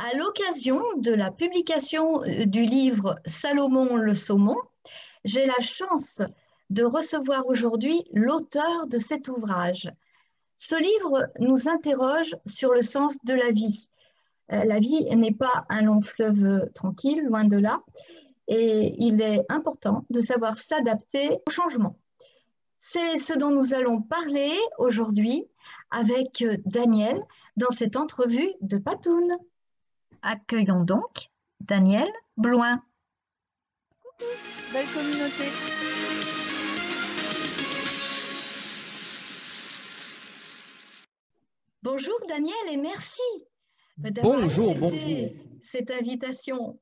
À l'occasion de la publication euh, du livre Salomon le saumon, j'ai la chance de recevoir aujourd'hui l'auteur de cet ouvrage. Ce livre nous interroge sur le sens de la vie. Euh, la vie n'est pas un long fleuve tranquille, loin de là, et il est important de savoir s'adapter au changement. C'est ce dont nous allons parler aujourd'hui avec euh, Daniel dans cette entrevue de Patoun. Accueillons donc Daniel Bloin. Coucou, belle communauté. Bonjour Daniel et merci d'avoir bonjour, bonjour. cette invitation.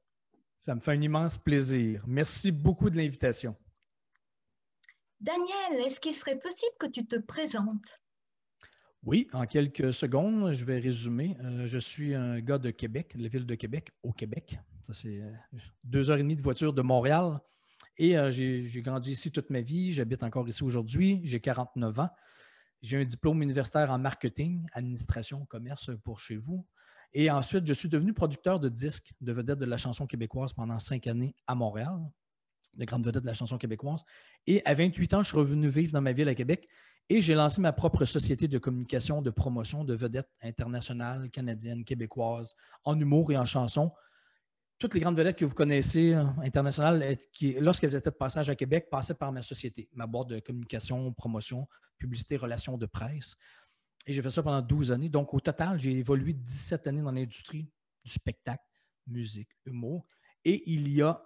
Ça me fait un immense plaisir. Merci beaucoup de l'invitation. Daniel, est-ce qu'il serait possible que tu te présentes? Oui, en quelques secondes, je vais résumer. Euh, je suis un gars de Québec, de la ville de Québec, au Québec. Ça, c'est euh, deux heures et demie de voiture de Montréal. Et euh, j'ai grandi ici toute ma vie. J'habite encore ici aujourd'hui. J'ai 49 ans. J'ai un diplôme universitaire en marketing, administration, commerce pour chez vous. Et ensuite, je suis devenu producteur de disques de vedettes de la chanson québécoise pendant cinq années à Montréal, de grande vedette de la chanson québécoise. Et à 28 ans, je suis revenu vivre dans ma ville à Québec et j'ai lancé ma propre société de communication, de promotion de vedettes internationales, canadiennes, québécoises, en humour et en chanson. Toutes les grandes vedettes que vous connaissez euh, internationales, lorsqu'elles étaient de passage à Québec, passaient par ma société, ma boîte de communication, promotion, publicité, relations de presse. Et j'ai fait ça pendant 12 années. Donc, au total, j'ai évolué 17 années dans l'industrie du spectacle, musique, humour. Et il y a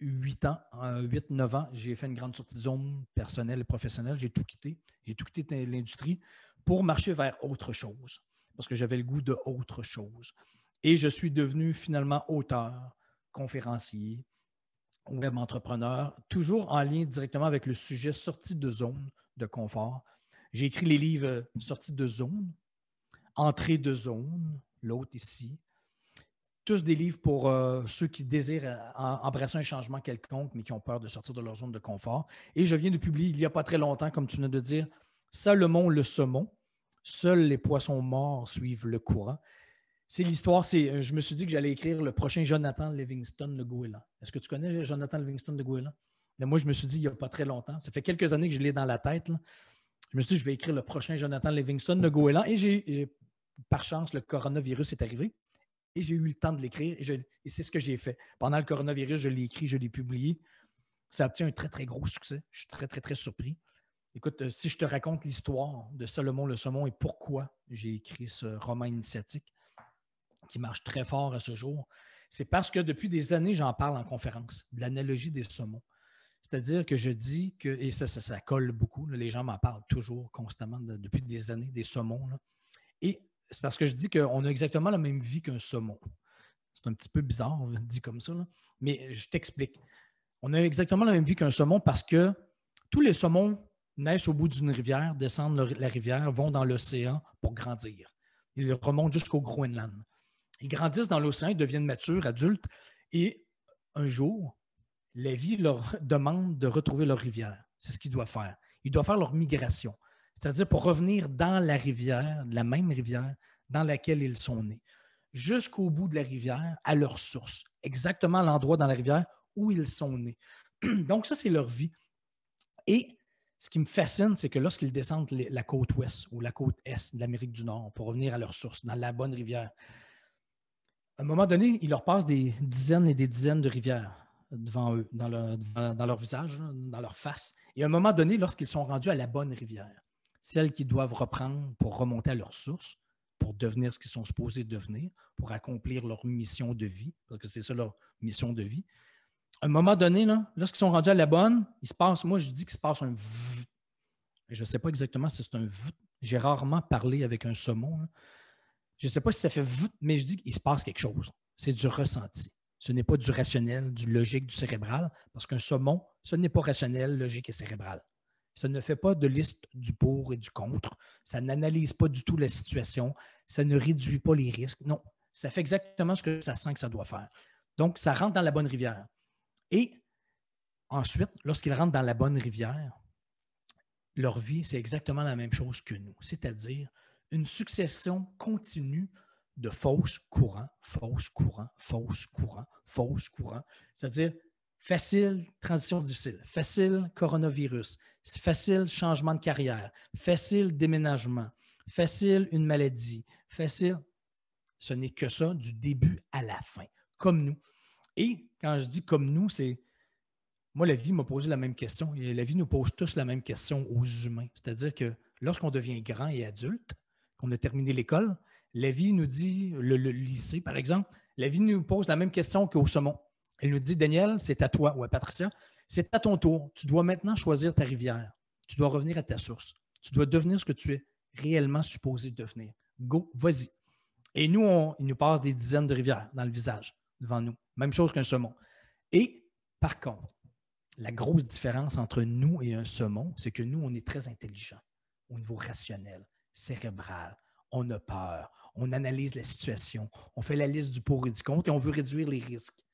8 ans, 8-9 ans, j'ai fait une grande sortie de zone personnelle et professionnelle. J'ai tout quitté. J'ai tout quitté l'industrie pour marcher vers autre chose, parce que j'avais le goût de autre chose. Et je suis devenu finalement auteur, conférencier, web entrepreneur, toujours en lien directement avec le sujet sortie de zone de confort. J'ai écrit les livres Sortie de zone, Entrée de zone, l'autre ici, tous des livres pour euh, ceux qui désirent euh, embrasser un changement quelconque, mais qui ont peur de sortir de leur zone de confort. Et je viens de publier il n'y a pas très longtemps, comme tu viens de dire, Salomon le saumon. Seuls les poissons morts suivent le courant. C'est l'histoire, c'est, euh, je me suis dit que j'allais écrire le prochain Jonathan Livingston de Goéland. Est-ce que tu connais Jonathan Livingston de Goéland? Mais moi, je me suis dit il n'y a pas très longtemps, ça fait quelques années que je l'ai dans la tête. Je me suis dit, je vais écrire le prochain Jonathan Livingston de Goéland. Et j'ai, par chance, le coronavirus est arrivé et j'ai eu le temps de l'écrire et, c'est ce que j'ai fait. Pendant le coronavirus, je l'ai écrit, je l'ai publié. Ça a obtenu un très, très gros succès. Je suis très, très, très surpris. Écoute, euh, si je te raconte l'histoire de Salomon le saumon et pourquoi j'ai écrit ce roman initiatique qui marche très fort à ce jour, c'est parce que depuis des années, j'en parle en conférence, de l'analogie des saumons. C'est-à-dire que je dis que, et ça, ça, colle beaucoup, les gens m'en parlent toujours, constamment, depuis des années, des saumons. Et c'est parce que je dis qu'on a exactement la même vie qu'un saumon. C'est un petit peu bizarre, dit comme ça, mais je t'explique. On a exactement la même vie qu'un saumon parce que tous les saumons naissent au bout d'une rivière, descendent la rivière, vont dans l'océan pour grandir. Ils remontent jusqu'au Groenland. Ils grandissent dans l'océan, ils deviennent matures, adultes, et un jour, la vie leur demande de retrouver leur rivière. C'est ce qu'ils doivent faire. Ils doivent faire leur migration c'est-à-dire pour revenir dans la rivière, la même rivière dans laquelle ils sont nés, jusqu'au bout de la rivière, à leur source, exactement l'endroit dans la rivière où ils sont nés. Donc ça, c'est leur vie. Et ce qui me fascine, c'est que lorsqu'ils descendent la côte ouest ou la côte est de l'Amérique du Nord pour revenir à leur source, dans la bonne rivière, à un moment donné, il leur passe des dizaines et des dizaines de rivières devant eux, dans dans leur visage, dans leur face. Et à un moment donné, lorsqu'ils sont rendus à la bonne rivière, celles qui doivent reprendre pour remonter à leur source, pour devenir ce qu'ils sont supposés devenir, pour accomplir leur mission de vie, parce que c'est ça leur mission de vie. À un moment donné, lorsqu'ils sont rendus à la bonne, il se passe, moi je dis qu'il se passe un. Je ne sais pas exactement si c'est un v. J'ai rarement parlé avec un saumon. Je ne sais pas si ça fait mais je dis qu'il se passe quelque chose. C'est du ressenti. Ce n'est pas du rationnel, du logique, du cérébral, parce qu'un saumon, ce n'est pas rationnel, logique et cérébral. Ça ne fait pas de liste du pour et du contre. Ça n'analyse pas du tout la situation. Ça ne réduit pas les risques. Non, ça fait exactement ce que ça sent que ça doit faire. Donc, ça rentre dans la bonne rivière. Et ensuite, lorsqu'ils rentrent dans la bonne rivière, leur vie, c'est exactement la même chose que nous, c'est-à-dire une succession continue de fausse courant, fausse courant, fausse courant, fausse courant. C'est-à-dire facile, transition difficile, facile, coronavirus, facile, changement de carrière, facile, déménagement, facile, une maladie, facile. Ce n'est que ça du début à la fin, comme nous. Et quand je dis comme nous, c'est moi, la vie m'a posé la même question et la vie nous pose tous la même question aux humains. C'est-à-dire que lorsqu'on devient grand et adulte, qu'on a terminé l'école, la vie nous dit, le, lycée par exemple, la vie nous pose la même question qu'au saumon. Elle nous dit, Daniel, c'est à toi, ou à Patricia, c'est à ton tour. Tu dois maintenant choisir ta rivière. Tu dois revenir à ta source. Tu dois devenir ce que tu es réellement supposé devenir. Go, vas-y. Et nous, on, il nous passe des dizaines de rivières dans le visage, devant nous. Même chose qu'un saumon. Et par contre, la grosse différence entre nous et un saumon, c'est que nous, on est très intelligent au niveau rationnel, cérébral. On a peur, on analyse la situation, on fait la liste du pour et du contre et on veut réduire les risques.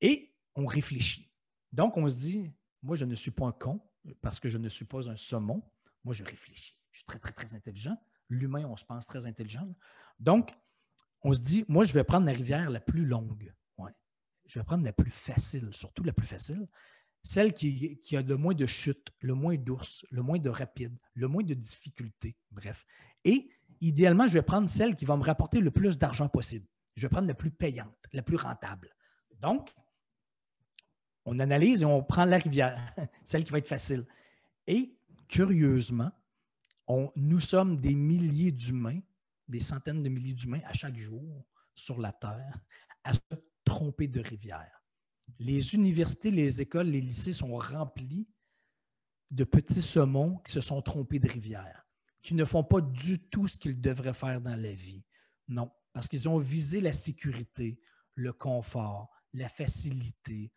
Et on réfléchit. Donc, on se dit, moi, je ne suis pas un con parce que je ne suis pas un saumon. Moi, je réfléchis. Je suis très, très, très intelligent. L'humain, on se pense très intelligent. Donc, on se dit, moi, je vais prendre la rivière la plus longue. Ouais. Je vais prendre la plus facile, surtout la plus facile celle qui, a le moins de chutes, le moins d'ours, le moins de rapide, le moins de difficultés, bref. Et idéalement, je vais prendre celle qui va me rapporter le plus d'argent possible. Je vais prendre la plus payante, la plus rentable. Donc, on analyse et on prend la rivière, celle qui va être facile. Et curieusement, nous sommes des milliers d'humains, des centaines de milliers d'humains à chaque jour sur la Terre à se tromper de rivière les universités, les écoles, les lycées sont remplis de petits saumons qui se sont trompés de rivière, qui ne font pas du tout ce qu'ils devraient faire dans la vie. Non, parce qu'ils ont visé la sécurité, le confort, la facilité,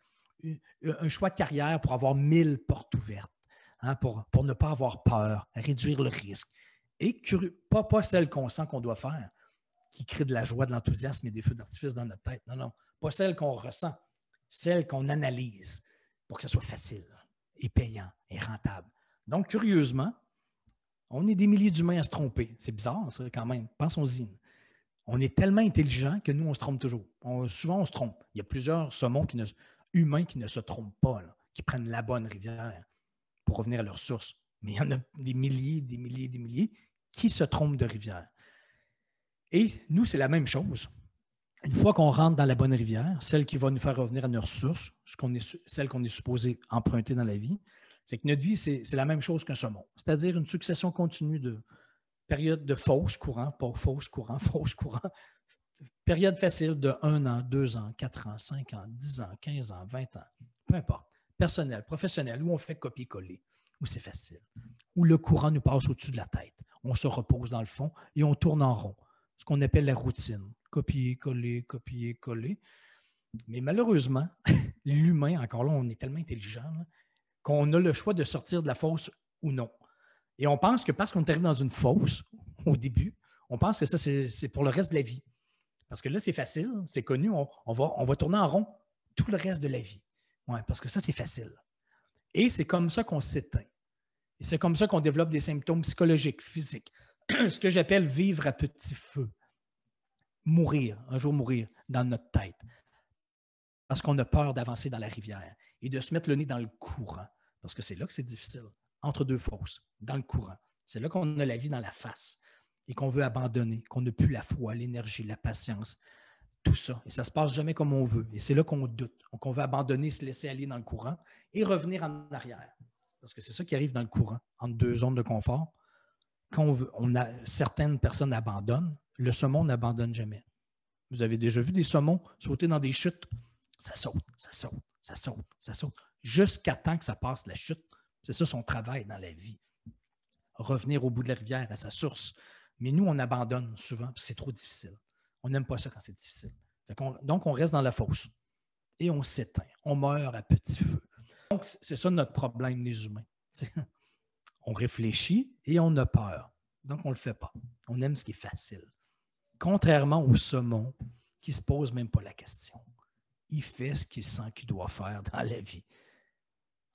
un choix de carrière pour avoir mille portes ouvertes, hein, pour, pour, ne pas avoir peur, réduire le risque. Et pas, pas celle qu'on sent qu'on doit faire, qui crée de la joie, de l'enthousiasme et des feux d'artifice dans notre tête. Non, non, pas celle qu'on ressent, celle qu'on analyse pour que ce soit facile et payant et rentable. Donc, curieusement, on est des milliers d'humains à se tromper. C'est bizarre, ça, quand même. Pensons-y. On est tellement intelligent que nous, on se trompe toujours. souvent, on se trompe. Il y a plusieurs saumons qui ne, humains qui ne se trompent pas, qui prennent la bonne rivière pour revenir à leur source. Mais il y en a des milliers, des milliers, des milliers qui se trompent de rivière. Et nous, c'est la même chose une fois qu'on rentre dans la bonne rivière, celle qui va nous faire revenir à nos ressources, celle qu'on est supposé emprunter dans la vie, c'est que notre vie, c'est la même chose qu'un saumon, c'est-à-dire une succession continue de périodes de fausses courant, pas fausses courant, fausses courant, période facile de 1 an, 2 ans, 4 ans, 5 ans, 10 ans, 15 ans, 20 ans, peu importe, personnel, professionnel, où on fait copier-coller, où c'est facile, où le courant nous passe au-dessus de la tête, on se repose dans le fond et on tourne en rond, ce qu'on appelle la routine copier, coller, copier, coller. Mais malheureusement, l'humain, encore là, on est tellement intelligent qu'on a le choix de sortir de la fosse ou non. Et on pense que parce qu'on est arrivé dans une fosse au début, on pense que ça, c'est pour le reste de la vie. Parce que là, c'est facile, c'est connu, on, va, tourner en rond tout le reste de la vie. Ouais, parce que ça, c'est facile. Et c'est comme ça qu'on s'éteint. Et c'est comme ça qu'on développe des symptômes psychologiques, physiques. Ce que j'appelle vivre à petit feu mourir, un jour mourir dans notre tête. Parce qu'on a peur d'avancer dans la rivière et de se mettre le nez dans le courant. Parce que c'est là que c'est difficile, entre deux fosses, dans le courant. C'est là qu'on a la vie dans la face et qu'on veut abandonner, qu'on n'a plus la foi, l'énergie, la patience, tout ça. Et ça ne se passe jamais comme on veut. Et c'est là qu'on doute, qu'on veut abandonner, se laisser aller dans le courant et revenir en arrière. Parce que c'est ça qui arrive dans le courant, entre deux zones de confort. Quand on, on a, certaines personnes abandonnent, le saumon n'abandonne jamais. Vous avez déjà vu des saumons sauter dans des chutes? Ça saute, ça saute, ça saute, ça saute, jusqu'à temps que ça passe la chute. C'est ça son travail dans la vie. Revenir au bout de la rivière, à sa source. Mais nous, on abandonne souvent, c'est trop difficile. On n'aime pas ça quand c'est difficile. donc, on reste dans la fosse et on s'éteint. On meurt à petit feu. Donc, c'est ça notre problème, les humains. On réfléchit et on a peur. Donc, on ne le fait pas. On aime ce qui est facile. Contrairement au saumon, qui ne se pose même pas la question. Il fait ce qu'il sent qu'il doit faire dans la vie.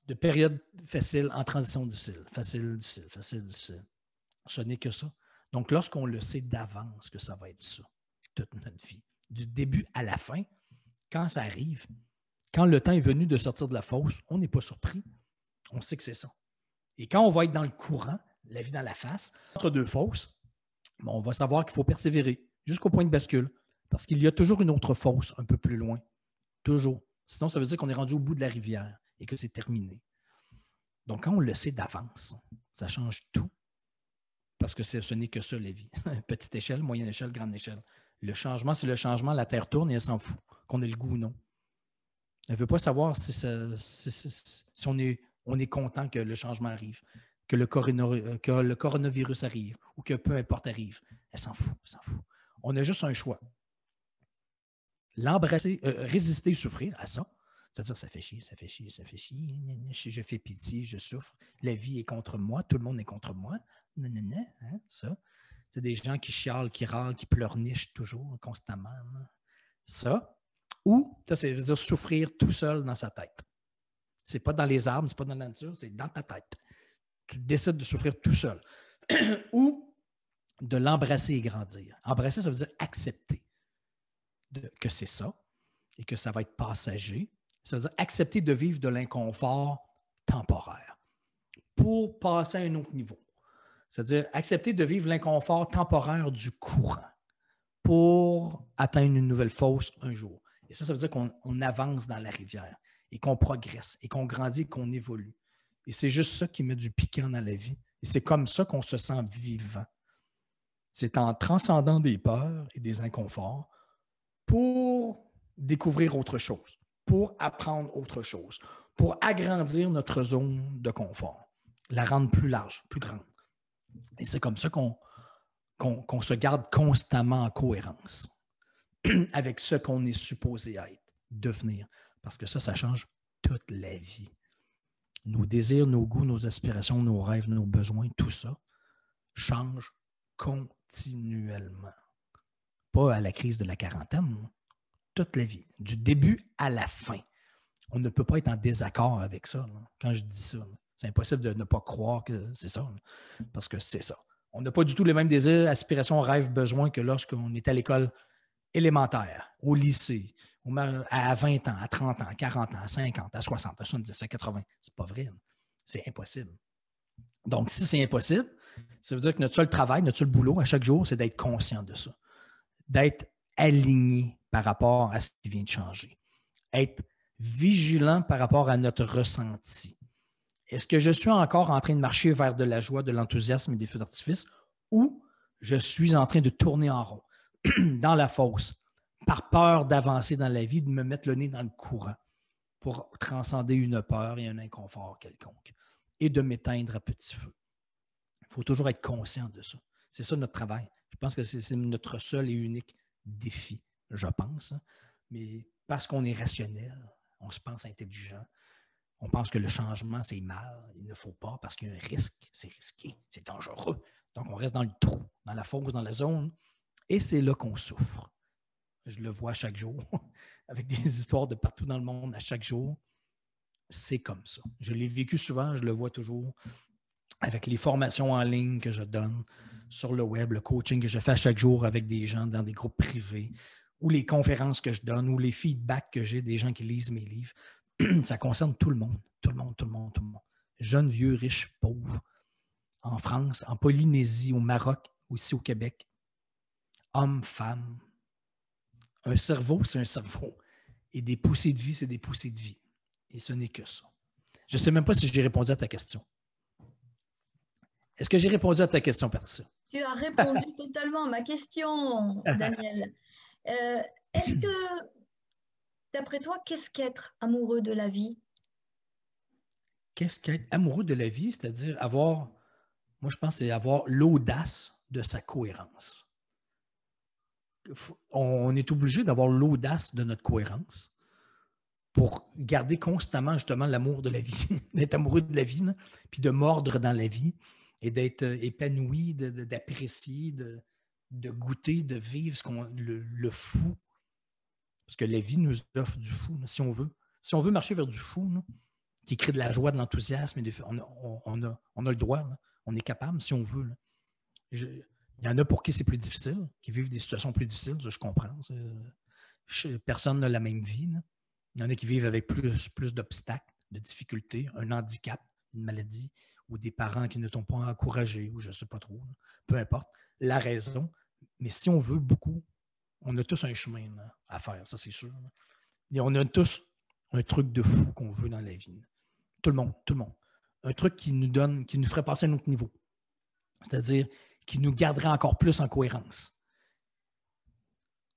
De période facile en transition difficile. Facile, difficile, facile, difficile. Ce n'est que ça. Donc, lorsqu'on le sait d'avance que ça va être ça, toute notre vie, du début à la fin. Quand ça arrive, quand le temps est venu de sortir de la fosse, on n'est pas surpris. On sait que c'est ça. Et quand on va être dans le courant, la vie dans la face, entre deux fosses, on va savoir qu'il faut persévérer jusqu'au point de bascule. Parce qu'il y a toujours une autre fosse un peu plus loin. Toujours. Sinon, ça veut dire qu'on est rendu au bout de la rivière et que c'est terminé. Donc, quand on le sait d'avance, ça change tout. Parce que ce n'est que ça, la vie. Petite échelle, moyenne échelle, grande échelle. Le changement, c'est le changement. La Terre tourne et elle s'en fout, qu'on ait le goût ou non. Elle ne veut pas savoir si, on, est, on, est, content que le changement arrive, que le, que le, coronavirus arrive ou que peu importe arrive. Elle s'en fout, elle s'en fout. On a juste un choix. L'embrasser, euh, résister, souffrir à ça, c'est-à-dire, ça fait chier, ça fait chier, ça fait chier. Je fais pitié, je souffre. La vie est contre moi, tout le monde est contre moi. Hein, ça. C'est des gens qui chialent, qui râlent, qui pleurnichent toujours, constamment. Ça. Ou, ça, c'est dire souffrir tout seul dans sa tête. C'est pas dans les arbres, c'est pas dans la nature, c'est dans ta tête. Tu décides de souffrir tout seul. Ou de l'embrasser et grandir. Embrasser, ça veut dire accepter que c'est ça et que ça va être passager ça veut dire accepter de vivre de l'inconfort temporaire pour passer à un autre niveau. C'est-à-dire accepter de vivre l'inconfort temporaire du courant pour atteindre une nouvelle fosse un jour. Et ça, ça veut dire qu'on avance dans la rivière et qu'on progresse et qu'on grandit et qu'on évolue. Et c'est juste ça qui met du piquant dans la vie. Et c'est comme ça qu'on se sent vivant. C'est en transcendant des peurs et des inconforts pour découvrir autre chose pour apprendre autre chose, pour agrandir notre zone de confort, la rendre plus large, plus grande. Et c'est comme ça qu'on se garde constamment en cohérence avec ce qu'on est supposé être, devenir. Parce que ça, ça change toute la vie. Nos désirs, nos goûts, nos aspirations, nos rêves, nos besoins, tout ça change continuellement. Pas à la crise de la quarantaine, toute la vie, du début à la fin. On ne peut pas être en désaccord avec ça quand je dis ça. C'est impossible de ne pas croire que c'est ça, parce que c'est ça. On n'a pas du tout les mêmes désirs, aspirations, rêves, besoins que lorsqu'on est à l'école élémentaire, au lycée, à 20 ans, à 30 ans, à 40 ans, à 50, à 60, à 70, à 80. C'est pas vrai. C'est impossible. Donc, si c'est impossible, ça veut dire que notre seul travail, notre seul boulot à chaque jour, c'est d'être conscient de ça, d'être aligné par rapport à ce qui vient de changer. Être vigilant par rapport à notre ressenti. Est-ce que je suis encore en train de marcher vers de la joie, de l'enthousiasme et des feux d'artifice ou je suis en train de tourner en rond dans la fosse par peur d'avancer dans la vie, de me mettre le nez dans le courant pour transcender une peur et un inconfort quelconque et de m'éteindre à petit feu? Il faut toujours être conscient de ça. C'est ça notre travail. Je pense que c'est notre seul et unique défi je pense. Hein. Mais parce qu'on est rationnel, on se pense intelligent, on pense que le changement, c'est mal, il ne faut pas parce qu'il y a un risque, c'est risqué, c'est dangereux. Donc, on reste dans le trou, dans la fosse, dans la zone, et c'est là qu'on souffre. Je le vois chaque jour, avec des histoires de partout dans le monde, à chaque jour. C'est comme ça. Je l'ai vécu souvent, je le vois toujours avec les formations en ligne que je donne sur le web, le coaching que je fais à chaque jour avec des gens dans des groupes privés, ou les conférences que je donne, ou les feedbacks que j'ai des gens qui lisent mes livres, ça concerne tout le monde, tout le monde, tout le monde, tout le monde. Jeunes, vieux, riches, pauvres, en France, en Polynésie, au Maroc, aussi au Québec. Hommes, femmes. Un cerveau, c'est un cerveau. Et des poussées de vie, c'est des poussées de vie. Et ce n'est que ça. Je ne sais même pas si j'ai répondu à ta question. Est-ce que j'ai répondu à ta question, Persia? Tu as répondu totalement à ma question, Daniel. Euh, est-ce que, d'après toi, qu'est-ce qu'être amoureux de la vie? Qu'est-ce qu'être amoureux de la vie? C'est-à-dire avoir, moi je pense, c'est avoir l'audace de sa cohérence. On est obligé d'avoir l'audace de notre cohérence pour garder constamment justement l'amour de la vie, d'être amoureux de la vie, puis de mordre dans la vie et d'être épanoui, d'apprécier, de goûter, de vivre ce qu'on, le, fou. Parce que la vie nous offre du fou, si on veut. Si on veut marcher vers du fou, qui crée de la joie, de l'enthousiasme, on, a, on, a, le droit, on est capable si on veut. il Il y en a pour qui c'est plus difficile, qui vivent des situations plus difficiles, je comprends. Personne n'a la même vie. Il y en a qui vivent avec plus, plus d'obstacles, de difficultés, un handicap, une maladie, ou des parents qui ne t'ont pas encouragé, ou je ne sais pas trop. Peu importe la raison. Mais si on veut beaucoup, on a tous un chemin à faire, ça c'est sûr. Et on a tous un truc de fou qu'on veut dans la vie. Tout le monde, tout le monde. Un truc qui nous donne, qui nous ferait passer à un autre niveau. C'est-à-dire qui nous garderait encore plus en cohérence,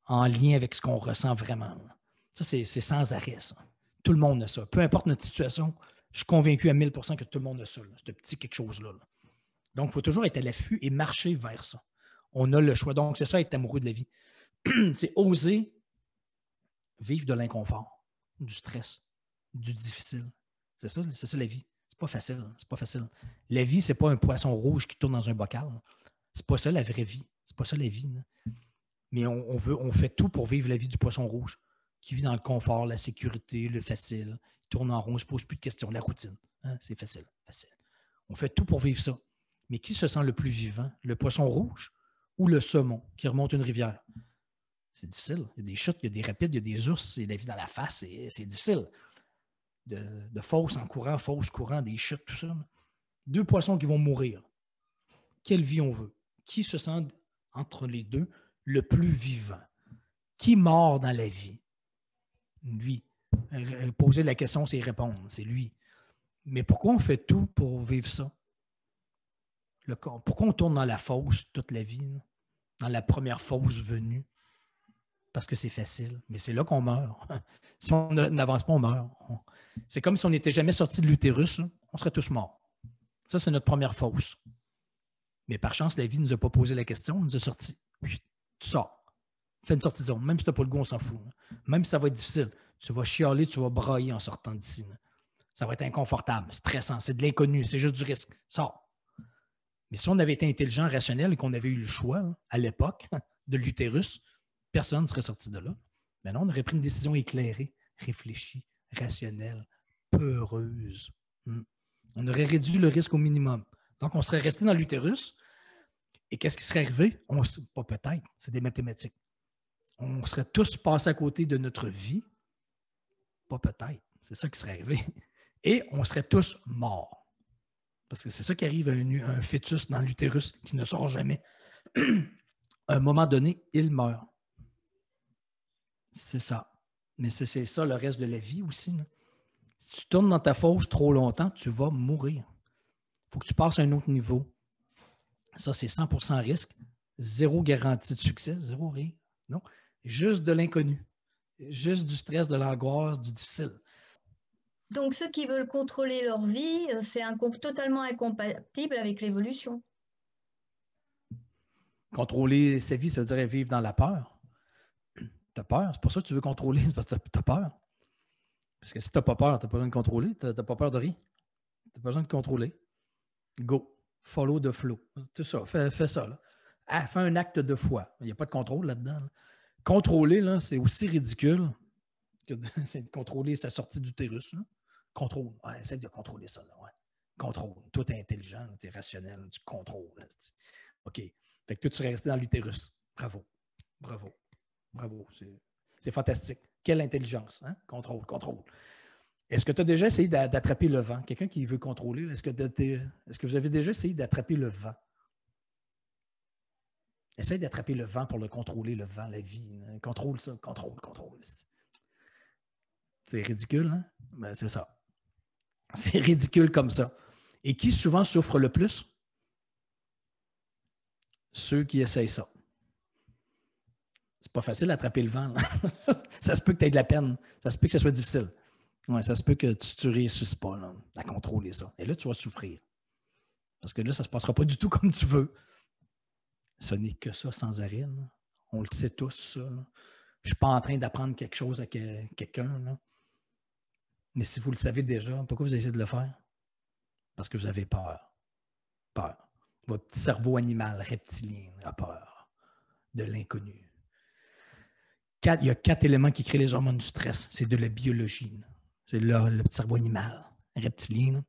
en lien avec ce qu'on ressent vraiment. Ça, c'est sans arrêt, ça. Tout le monde a ça. Peu importe notre situation, je suis convaincu à 1000% que tout le monde a ça, ce petit quelque chose-là. Donc, il faut toujours être à l'affût et marcher vers ça. On a le choix. Donc, c'est ça, être amoureux de la vie. c'est oser vivre de l'inconfort, du stress, du difficile. C'est ça, c'est ça la vie. C'est pas facile. C'est pas facile. La vie, c'est pas un poisson rouge qui tourne dans un bocal. C'est pas ça la vraie vie. C'est pas ça la vie. Mais on, veut, on fait tout pour vivre la vie du poisson rouge, qui vit dans le confort, la sécurité, le facile. Il tourne en rond, il ne se pose plus de questions. La routine. Hein, c'est facile, facile. On fait tout pour vivre ça. Mais qui se sent le plus vivant? Le poisson rouge ou le saumon qui remonte une rivière? C'est difficile. Il y a des chutes, il y a des rapides, il y a des ours, il y a la vie dans la face, c'est difficile. De, de en courant, fausse courant, des chutes, tout ça. Deux poissons qui vont mourir. Quelle vie on veut? Qui se sent entre les deux le plus vivant? Qui mord dans la vie? Lui. Poser la question, c'est répondre. C'est lui. Mais pourquoi on fait tout pour vivre ça? pourquoi on tourne dans la fosse toute la vie? Dans la première fosse venue? parce que c'est facile. Mais c'est là qu'on meurt. si on n'avance pas, on meurt. C'est comme si on n'était jamais sorti de l'utérus, on serait tous morts. Ça, c'est notre première fausse. Mais par chance, la vie ne nous a pas posé la question, on nous a sorti. Tu sors. Fais une sortie de zone. Même si tu n'as pas le goût, on s'en fout. Même si ça va être difficile. Tu vas chialer, tu vas brailler en sortant d'ici. Ça va être inconfortable, stressant. C'est de l'inconnu, c'est juste du risque. Sors. Mais si on avait été intelligent, rationnel et qu'on avait eu le choix à l'époque de l'utérus, personne ne serait sorti de là. Maintenant, on aurait pris une décision éclairée, réfléchie, rationnelle, peureuse. Hmm. On aurait réduit le risque au minimum. Donc, on serait resté dans l'utérus. Et qu'est-ce qui serait arrivé? On, pas peut-être, c'est des mathématiques. On serait tous passés à côté de notre vie? Pas peut-être, c'est ça qui serait arrivé. Et on serait tous morts. Parce que c'est ça qui arrive à un, fœtus dans l'utérus qui ne sort jamais. à un moment donné, il meurt. C'est ça. Mais c'est ça le reste de la vie aussi. Si tu tournes dans ta fosse trop longtemps, tu vas mourir. Il faut que tu passes à un autre niveau. Ça, c'est 100% risque. Zéro garantie de succès, zéro rien. Non. Juste de l'inconnu. Juste du stress, de l'angoisse, du difficile. Donc, ceux qui veulent contrôler leur vie, euh, c'est totalement incompatible avec l'évolution. Contrôler sa vie, ça veut dire vivre dans la peur. Tu as peur. C'est pour ça que tu veux contrôler, c'est parce que tu as, peur. Parce que si tu n'as pas peur, tu n'as pas besoin de contrôler. Tu n'as pas peur de rien. Tu n'as pas besoin de contrôler. Go. Follow the flow. Tout ça. Fais, ça. Là. Ah, fais un acte de foi. Il n'y a pas de contrôle là-dedans. Contrôler, là, c'est aussi ridicule que de, de contrôler sa sortie d'utérus. Contrôle. Ouais, essaie de contrôler ça. Là. Contrôle. Toi, tu es intelligent, tu es rationnel, tu contrôles. OK. Fait que toi, resté dans l'utérus. Bravo. Bravo. Bravo, c'est fantastique. Quelle intelligence, hein? Contrôle, contrôle. Est-ce que tu as déjà essayé d'attraper le vent? Quelqu'un qui veut contrôler, est-ce que, est que vous avez déjà essayé d'attraper le vent? Essaye d'attraper le vent pour le contrôler, le vent, la vie. Hein? Contrôle ça, contrôle, contrôle. C'est ridicule, hein? Ben, c'est ça. C'est ridicule comme ça. Et qui souvent souffre le plus? Ceux qui essayent ça c'est pas facile d'attraper le vent. ça se peut que tu aies de la peine. Ça se peut que ce soit difficile. Ouais, ça se peut que tu ne réussisses pas à contrôler ça. Et là, tu vas souffrir. Parce que là, ça ne se passera pas du tout comme tu veux. Ce n'est que ça sans arrêt. On le sait tous, ça. Je ne suis pas en train d'apprendre quelque chose à quelqu'un. Mais si vous le savez déjà, pourquoi vous essayez de le faire? Parce que vous avez peur. Peur. Votre petit cerveau animal reptilien a peur de l'inconnu il y a quatre éléments qui créent les hormones du stress. C'est de la biologie. C'est le, le, petit cerveau animal, reptilien.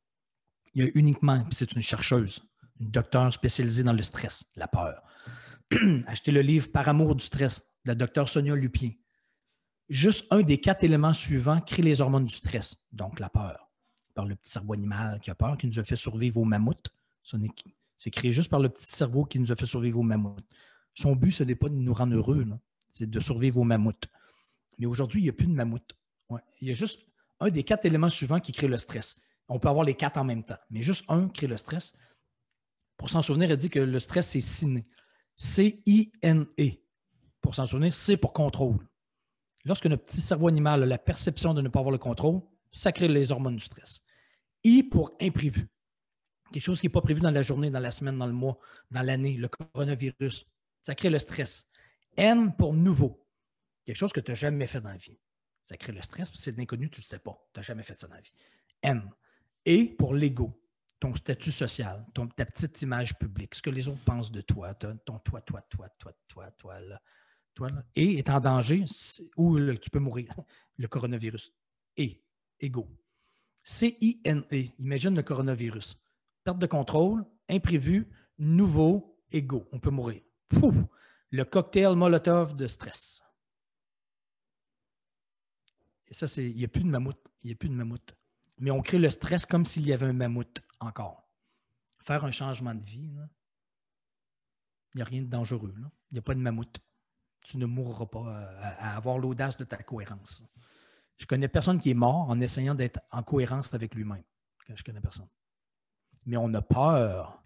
Il y a uniquement, puis c'est une chercheuse, docteur spécialisé dans le stress, la peur. Achetez le livre Par amour du stress de la docteur Sonia Lupien. Juste un des quatre éléments suivants crée les hormones du stress, donc la peur. Par le petit cerveau animal qui a peur, qui nous a fait survivre aux mammouths. C'est créé juste par le petit cerveau qui nous a fait survivre aux mammouths. Son but, ce n'est pas de nous rendre heureux, c'est de survivre aux mammouths. Mais aujourd'hui, il n'y a plus de mammouths. Il y a juste un des quatre éléments suivants qui crée le stress. On peut avoir les quatre en même temps, mais juste un crée le stress. Pour s'en souvenir, elle dit que le stress, c'est ciné. C-I-N-E. Pour s'en souvenir, C pour contrôle. Lorsque notre petit cerveau animal a la perception de ne pas avoir le contrôle, ça crée les hormones du stress. I pour imprévu. Quelque chose qui n'est pas prévu dans la journée, dans la semaine, dans le mois, dans l'année, le coronavirus. Ça crée le stress. N pour nouveau. Quelque chose que tu n'as jamais fait dans la vie. Ça crée le stress, parce que c'est de l'inconnu, tu ne le sais pas. Tu n'as jamais fait ça dans la vie. N. Et pour l'ego, ton statut social, ton, ta petite image publique, ce que les autres pensent de toi, ton, toi, toi, toi, toi, toi, toi, là, toi, là, et est en danger ou tu peux mourir, le coronavirus. Et, ego. C-I-N-E, imagine le coronavirus. Perte de contrôle, imprévu, nouveau, ego, on peut mourir. le cocktail Molotov de stress. Et ça, c'est. Il n'y a plus de mammouth. Il n'y a plus de mammouth. Mais on crée le stress comme s'il y avait un mammouth encore. Faire un changement de vie, il n'y a rien de dangereux. Il n'y a pas de mammouth. Tu ne mourras pas à, avoir l'audace de ta cohérence. Je connais personne qui est mort en essayant d'être en cohérence avec lui-même. Je connais personne. Mais on a peur.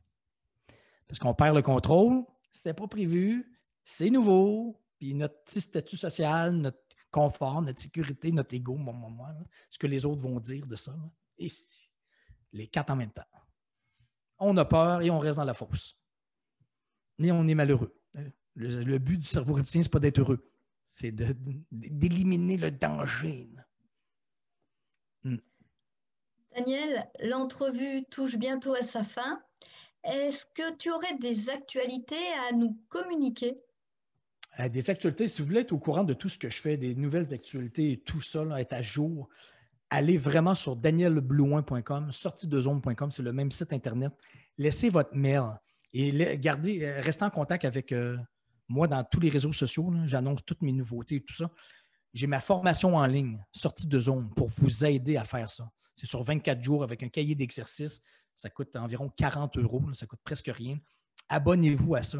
Parce qu'on perd le contrôle. C'était pas prévu. C'est nouveau. Puis notre petit statut social, notre confort, notre sécurité, notre ego, ce que les autres vont dire de ça. Et les quatre en même temps. On a peur et on reste dans la fosse. Et on est malheureux. Le, but du cerveau reptilien, ce n'est pas d'être heureux, c'est d'éliminer le danger. Hmm. Daniel, l'entrevue touche bientôt à sa fin. Est-ce que tu aurais des actualités à nous communiquer? Euh, des actualités, si vous voulez être au courant de tout ce que je fais, des nouvelles actualités tout ça, être à jour, allez vraiment sur danielblouin.com, sortidezone.com, c'est le même site Internet. Laissez votre mail et gardez, euh, restez en contact avec euh, moi dans tous les réseaux sociaux. J'annonce toutes mes nouveautés et tout ça. J'ai ma formation en ligne, sortie de zone, pour vous aider à faire ça. C'est sur 24 jours avec un cahier d'exercice. Ça coûte environ 40 euros. Ça coûte presque rien. Abonnez-vous à ça.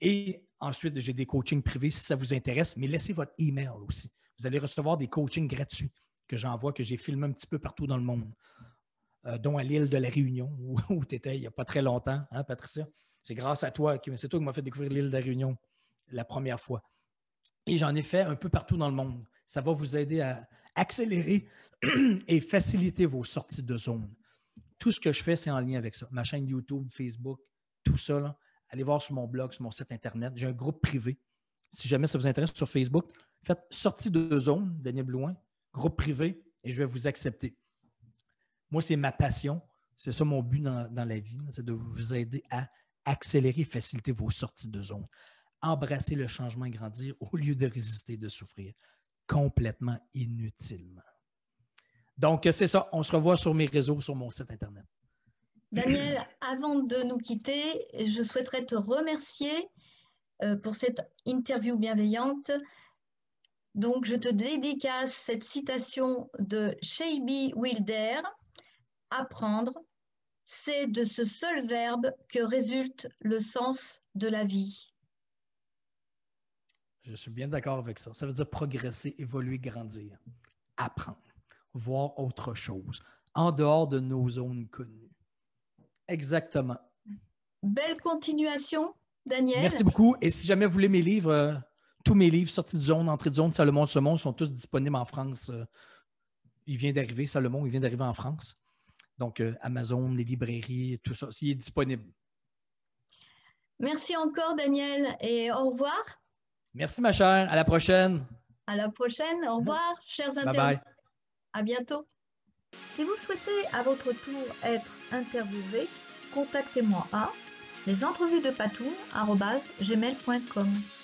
Et ensuite, j'ai des coachings privés si ça vous intéresse, mais laissez votre email aussi. Vous allez recevoir des coachings gratuits que j'envoie, que j'ai filmé un petit peu partout dans le monde, euh, dont à l'île de la Réunion, où, tu étais il n'y a pas très longtemps, hein, Patricia? C'est grâce à toi, c'est toi qui m'as fait découvrir l'île de la Réunion la première fois. Et j'en ai fait un peu partout dans le monde. Ça va vous aider à accélérer et faciliter vos sorties de zone. Tout ce que je fais, c'est en lien avec ça. Ma chaîne YouTube, Facebook, tout ça. Là allez voir sur mon blog, sur mon site Internet. J'ai un groupe privé. Si jamais ça vous intéresse sur Facebook, faites sortie de zone, Daniel Blouin, groupe privé, et je vais vous accepter. Moi, c'est ma passion. C'est ça mon but dans, la vie, c'est de vous aider à accélérer et faciliter vos sorties de zone. Embrasser le changement et grandir au lieu de résister, de souffrir complètement inutilement. Donc, c'est ça. On se revoit sur mes réseaux, sur mon site Internet. Daniel, avant de nous quitter, je souhaiterais te remercier euh, pour cette interview bienveillante. Donc, je te dédicace cette citation de Shaibi Wilder Apprendre, c'est de ce seul verbe que résulte le sens de la vie. Je suis bien d'accord avec ça. Ça veut dire progresser, évoluer, grandir, apprendre, voir autre chose, en dehors de nos zones connues. Exactement. Belle continuation, Daniel. Merci beaucoup. Et si jamais vous voulez mes livres, tous mes livres, sortis de zone, entrée de zone, Salomon de Saumon, sont tous disponibles en France. Euh, il vient d'arriver, Salomon, il vient d'arriver en France. Donc, euh, Amazon, les librairies, tout ça, il est disponible. Merci encore, Daniel, et au revoir. Merci, ma chère. À la prochaine. À la prochaine. Au revoir, chers internautes. Bye bye. À bientôt. Si vous souhaitez à votre tour être interviewé, contactez-moi à lesentrevuesdepatou.gmail.com